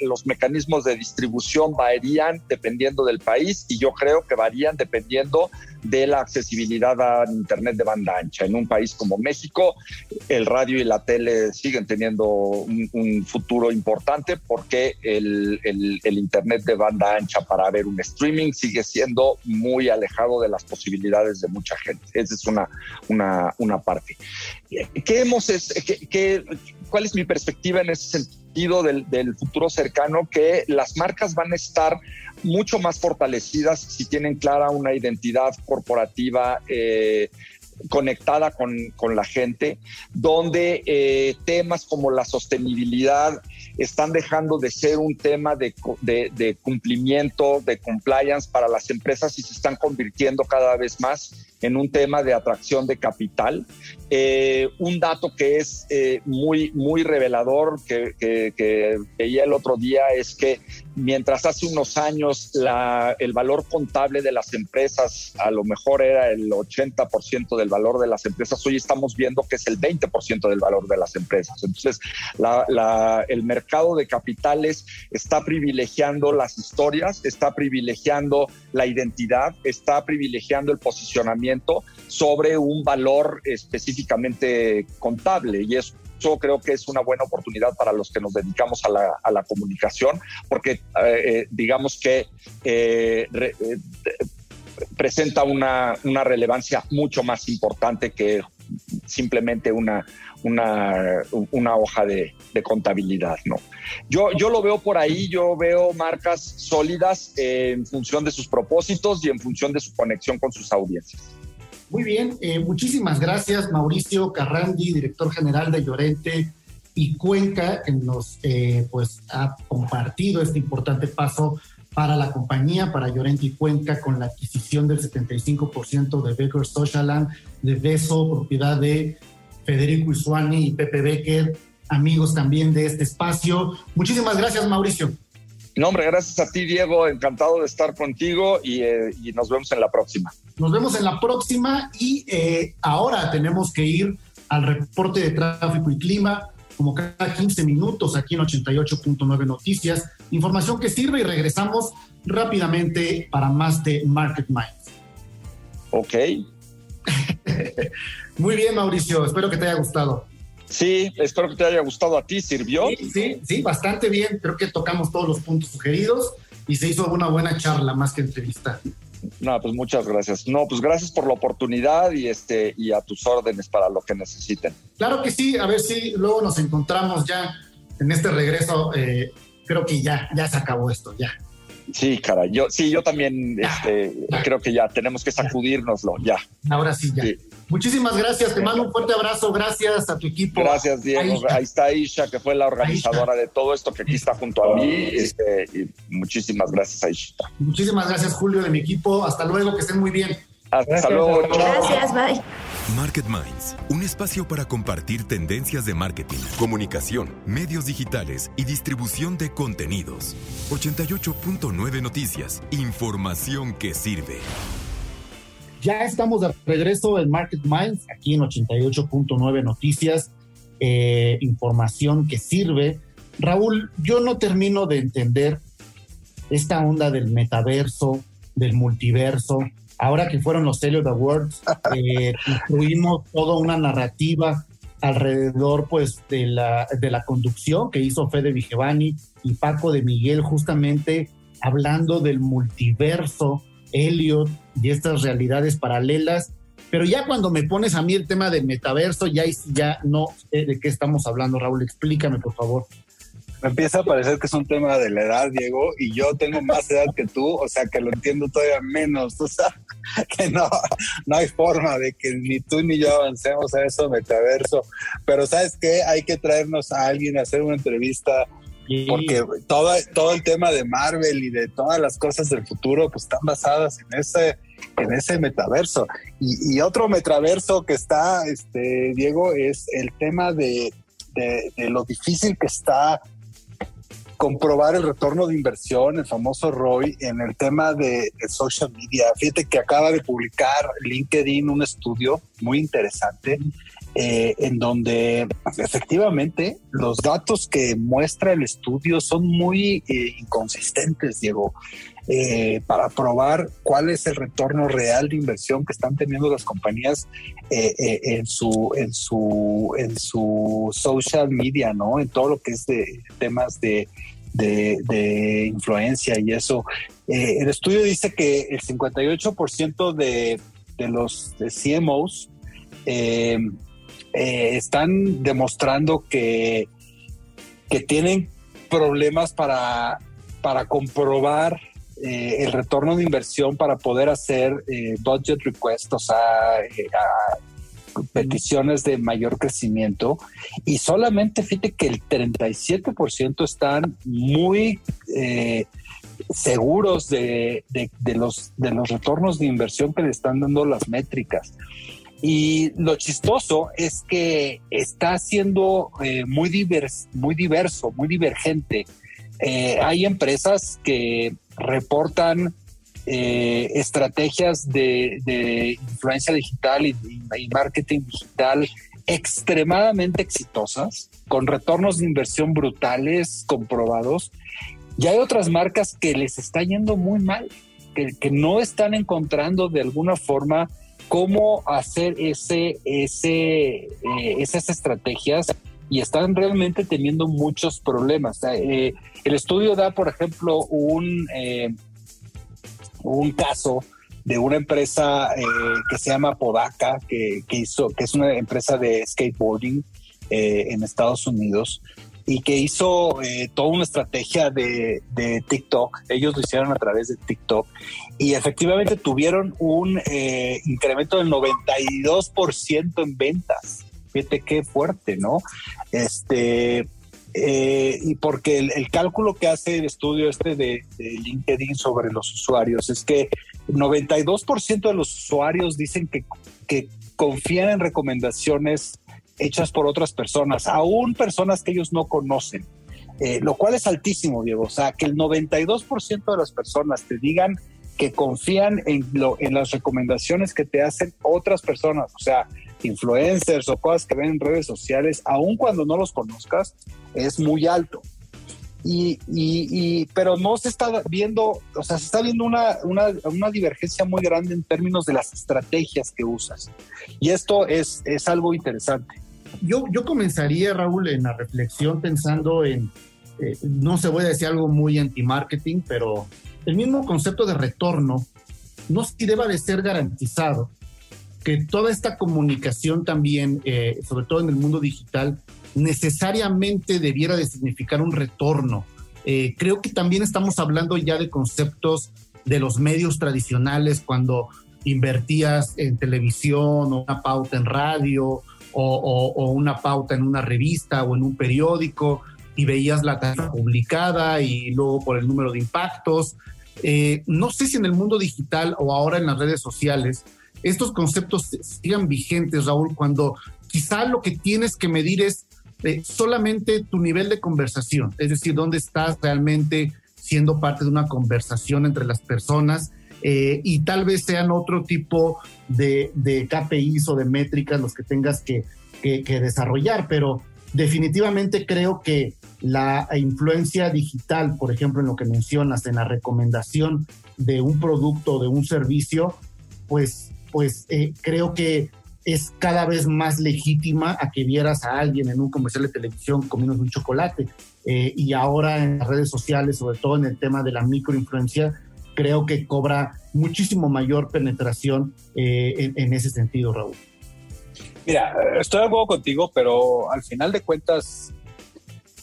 los mecanismos de distribución varían dependiendo del país y yo creo que varían dependiendo de la accesibilidad a Internet de banda ancha. En un país como México, el radio y la tele siguen teniendo un, futuro importante porque el, Internet de banda ancha para ver un streaming sigue siendo muy alejado de las posibilidades de mucha gente. Esa es una, una, una parte. ¿Qué hemos, qué, ¿Cuál es mi perspectiva en ese sentido del, del futuro cercano? Que las marcas van a estar mucho más fortalecidas si tienen clara una identidad corporativa eh, conectada con, la gente, donde eh, temas como la sostenibilidad están dejando de ser un tema de, de, cumplimiento, de compliance para las empresas y se están convirtiendo cada vez más en un tema de atracción de capital. Eh, un dato que es muy, muy revelador que, que, veía el otro día es que mientras hace unos años el valor contable de las empresas a lo mejor era el 80% del valor de las empresas, hoy estamos viendo que es el 20% del valor de las empresas. Entonces, el mercado de capitales está privilegiando las historias, está privilegiando la identidad, está privilegiando el posicionamiento sobre un valor específicamente contable y eso creo que es una buena oportunidad para los que nos dedicamos a la, comunicación, porque eh, eh, digamos que eh, presenta una, relevancia mucho más importante que simplemente una, una, hoja de, contabilidad, ¿no? Yo, yo lo veo por ahí, yo veo marcas sólidas en función de sus propósitos y en función de su conexión con sus audiencias. Muy bien, eh, muchísimas gracias Mauricio Carrandi, director general de Llorente y Cuenca, que nos eh, pues, ha compartido este importante paso para la compañía, para Llorente y Cuenca, con la adquisición del 75% de Becker Socialand, de Beso, propiedad de Federico Isuani y Pepe Becker, amigos también de este espacio. Muchísimas gracias, Mauricio. No, hombre, gracias a ti, Diego. Encantado de estar contigo y, eh, nos vemos en la próxima. Nos vemos en la próxima y eh, ahora tenemos que ir al reporte de tráfico y clima, como cada 15 minutos aquí en 88.9 Noticias. Información que sirve y regresamos rápidamente para más de Market Minds. Ok. Muy bien, Mauricio. Espero que te haya gustado. Sí, espero que te haya gustado a ti. ¿Sirvió? Sí, sí, sí, bastante bien. Creo que tocamos todos los puntos sugeridos y se hizo una buena charla más que entrevista. No, pues muchas gracias. No, pues gracias por la oportunidad y este y a tus órdenes para lo que necesiten. Claro que sí, a ver si luego nos encontramos ya en este regreso. Eh, creo que ya, ya se acabó esto, ya. Sí, cara, yo sí, yo también este, creo que ya tenemos que sacudirnoslo, ya. Ahora sí, ya. Muchísimas gracias, te mando un fuerte abrazo, gracias a tu equipo. Gracias, Diego. Ahí está Aisha, que fue la organizadora de todo esto que aquí está junto a mí. Este, y muchísimas gracias, Aisha. Muchísimas gracias, Julio, de mi equipo. Hasta luego, que estén muy bien. Hasta luego. Gracias, bye. Market Minds, un espacio para compartir tendencias de marketing, comunicación, medios digitales y distribución de contenidos. 88.9 Noticias, información que sirve. Ya estamos de regreso en Market Minds, aquí en 88.9 Noticias, eh, información que sirve. Raúl, yo no termino de entender esta onda del metaverso, del multiverso, ahora que fueron los Elliot Awards, eh, construimos toda una narrativa alrededor pues de la, de la conducción que hizo Fede Vigevani y Paco de Miguel justamente hablando del multiverso, Elliot y estas realidades paralelas. Pero ya cuando me pones a mí el tema del metaverso, ya, ya no de qué estamos hablando, Raúl. Explícame, por favor me empieza a parecer que es un tema de la edad, Diego, y yo tengo más edad que tú, o sea que lo entiendo todavía menos, tú sabes que no, no hay forma de que ni tú ni yo avancemos a eso metaverso, pero sabes qué, hay que traernos a alguien a hacer una entrevista porque todo, todo el tema de Marvel y de todas las cosas del futuro pues están basadas en ese en ese metaverso y, otro metaverso que está este Diego es el tema de, de, de lo difícil que está comprobar el retorno de inversión, el famoso ROI, en el tema de, social media. Fíjate que acaba de publicar LinkedIn un estudio muy interesante eh, en donde efectivamente los datos que muestra el estudio son muy eh, inconsistentes, Diego. Eh, para probar cuál es el retorno real de inversión que están teniendo las compañías en su en su en su social media, ¿no? En todo lo que es de temas de de, influencia y eso. El estudio dice que el 58% de, de los CMOs eh, eh, están demostrando que, que tienen problemas para, para comprobar el retorno de inversión para poder hacer budget requests, o sea, peticiones de mayor crecimiento y solamente fíjate que el 37% están muy eh, seguros de, los, de los retornos de inversión que le están dando las métricas. Y lo chistoso es que está siendo eh, muy, divers, muy diverso, muy divergente. Eh, hay empresas que reportan eh, estrategias de, influencia digital y, marketing digital extremadamente exitosas, con retornos de inversión brutales, comprobados. Y hay otras marcas que les está yendo muy mal, que, no están encontrando de alguna forma cómo hacer ese, ese, eh, esas estrategias y están realmente teniendo muchos problemas. Eh, el estudio da, por ejemplo, un, un caso de una empresa eh, que se llama Podaca, que, hizo, que es una empresa de skateboarding eh, en Estados Unidos y que hizo eh, toda una estrategia de, TikTok. Ellos lo hicieron a través de TikTok y efectivamente tuvieron un incremento del 92% en ventas. Fíjate qué fuerte, ¿no? Este, eh, y porque el, cálculo que hace el estudio este de, LinkedIn sobre los usuarios es que 92% de los usuarios dicen que, que confían en recomendaciones hechas por otras personas, aún personas que ellos no conocen, eh, lo cual es altísimo, Diego. O sea, que el 92% de las personas te digan que confían en, lo, en las recomendaciones que te hacen otras personas. O sea, influencers o cosas que ven en redes sociales, aun cuando no los conozcas, es muy alto. Y, y, pero no se está viendo, o sea, se está viendo una, una, una, divergencia muy grande en términos de las estrategias que usas. Y esto es, es algo interesante. Yo, yo comenzaría, Raúl, en la reflexión pensando en, eh, no se voy a decir algo muy anti-marketing, pero el mismo concepto de retorno no si deba de ser garantizado que toda esta comunicación también, eh, sobre todo en el mundo digital, necesariamente debiera de significar un retorno. Eh, creo que también estamos hablando ya de conceptos de los medios tradicionales cuando invertías en televisión o una pauta en radio o, una pauta en una revista o en un periódico y veías la tasa publicada y luego por el número de impactos. Eh, no sé si en el mundo digital o ahora en las redes sociales estos conceptos sigan vigentes, Raúl, cuando quizá lo que tienes que medir es eh, solamente tu nivel de conversación, es decir, dónde estás realmente siendo parte de una conversación entre las personas eh, y tal vez sean otro tipo de, de, KPIs o de métricas los que tengas que, que, desarrollar, pero definitivamente creo que la influencia digital, por ejemplo, en lo que mencionas, en la recomendación de un producto o de un servicio, pues, pues eh, creo que es cada vez más legítima a que vieras a alguien en un comercial de televisión comiendo un chocolate. Eh, y ahora en las redes sociales, sobre todo en el tema de la microinfluencia, creo que cobra muchísimo mayor penetración eh, en, ese sentido, Raúl. Mira, estoy de acuerdo contigo, pero al final de cuentas,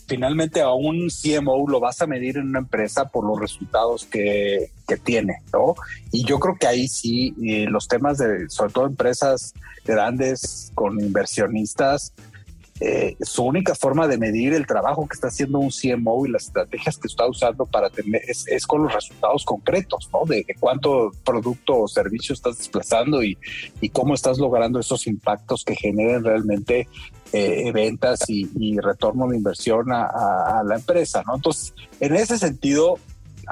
finalmente a un CMO lo vas a medir en una empresa por los resultados que, tiene, ¿no? Y yo creo que ahí sí, eh, los temas de, sobre todo empresas grandes con inversionistas, eh, su única forma de medir el trabajo que está haciendo un CMO y las estrategias que está usando para tener es, con los resultados concretos, ¿no? De, cuánto producto o servicio estás desplazando y, y, cómo estás logrando esos impactos que generen realmente eh, ventas y, retorno de inversión a, a, la empresa, ¿no? Entonces, en ese sentido,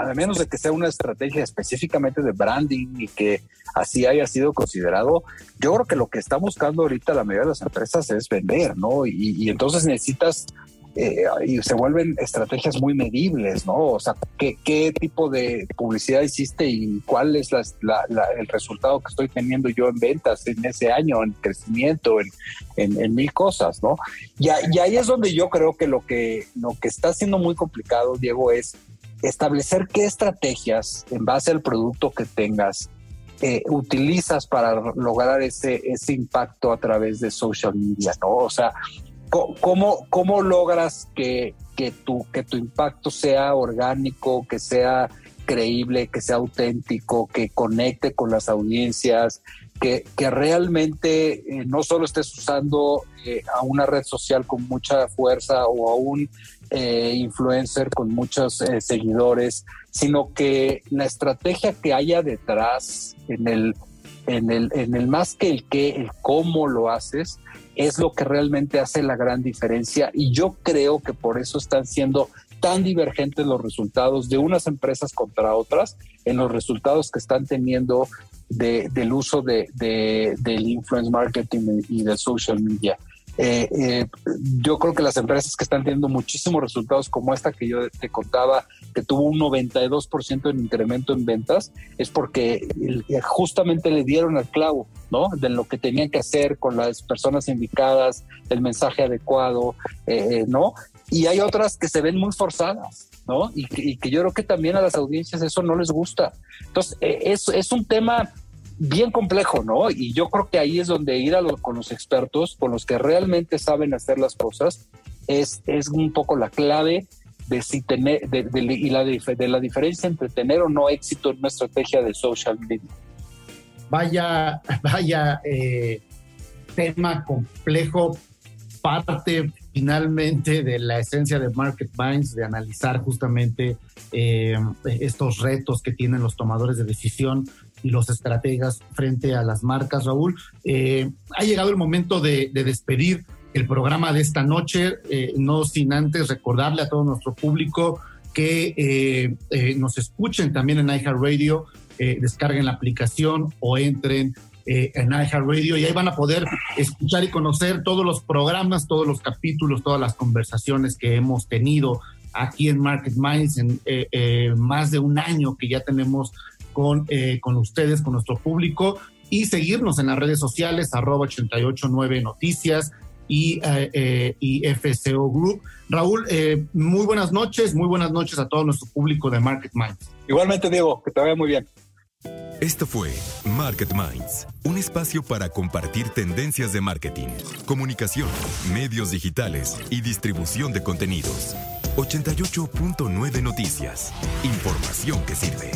a menos de que sea una estrategia específicamente de branding y que así haya sido considerado, yo creo que lo que está buscando ahorita la mayoría de las empresas es vender, ¿no? Y, entonces necesitas eh, y se vuelven estrategias muy medibles, ¿no? O sea, ¿qué, tipo de publicidad hiciste y cuál es el resultado que estoy teniendo yo en ventas en ese año, en crecimiento, en, en, mil cosas, ¿no? Y, y, ahí es donde yo creo que lo que, lo que está siendo muy complicado, Diego, es establecer qué estrategias en base al producto que tengas eh, utilizas para lograr ese, ese impacto a través de social media, ¿no? O sea, ¿cómo, cómo logras que, que, tu, que tu impacto sea orgánico, que sea creíble, que sea auténtico, que conecte con las audiencias, que, que realmente eh, no solo estés usando eh, a una red social con mucha fuerza o a un eh, influencer con muchos eh, seguidores, sino que la estrategia que haya detrás en el, en el, en el más que el qué, el cómo lo haces, es lo que realmente hace la gran diferencia. Y yo creo que por eso están siendo tan divergentes los resultados de unas empresas contra otras en los resultados que están teniendo del uso de, del influence marketing y del social media. Eh, eh, yo creo que las empresas que están teniendo muchísimos resultados como esta que yo te contaba, que tuvo un 92% en incremento en ventas, es porque eh, justamente le dieron al clavo, ¿no? De lo que tenían que hacer con las personas indicadas, el mensaje adecuado, ¿no? Y hay otras que se ven muy forzadas, ¿no? Y que, y que, yo creo que también a las audiencias eso no les gusta. Entonces, es, es un tema bien complejo, ¿no? Y yo creo que ahí es donde ir con los expertos, con los que realmente saben hacer las cosas, es, es un poco la clave de si tener de, y la, de la diferencia entre tener o no éxito en una estrategia de social media. Vaya, vaya eh, tema complejo, parte finalmente de la esencia de Market Minds, de analizar justamente eh, estos retos que tienen los tomadores de decisión y los estrategas frente a las marcas, Raúl. Eh, ha llegado el momento de, despedir el programa de esta noche, eh, no sin antes recordarle a todo nuestro público que eh, nos escuchen también en iHeartRadio, descarguen la aplicación o entren en iHeartRadio y ahí van a poder escuchar y conocer todos los programas, todos los capítulos, todas las conversaciones que hemos tenido aquí en Market Minds en más de un año que ya tenemos con, con ustedes, con nuestro público y seguirnos en las redes sociales, arroba 889 Noticias y, y FCO Group. Raúl, muy buenas noches, muy buenas noches a todo nuestro público de Market Minds. Igualmente, Diego, que te vaya muy bien. Esto fue Market Minds, un espacio para compartir tendencias de marketing, comunicación, medios digitales y distribución de contenidos. 88.9 Noticias. Información que sirve.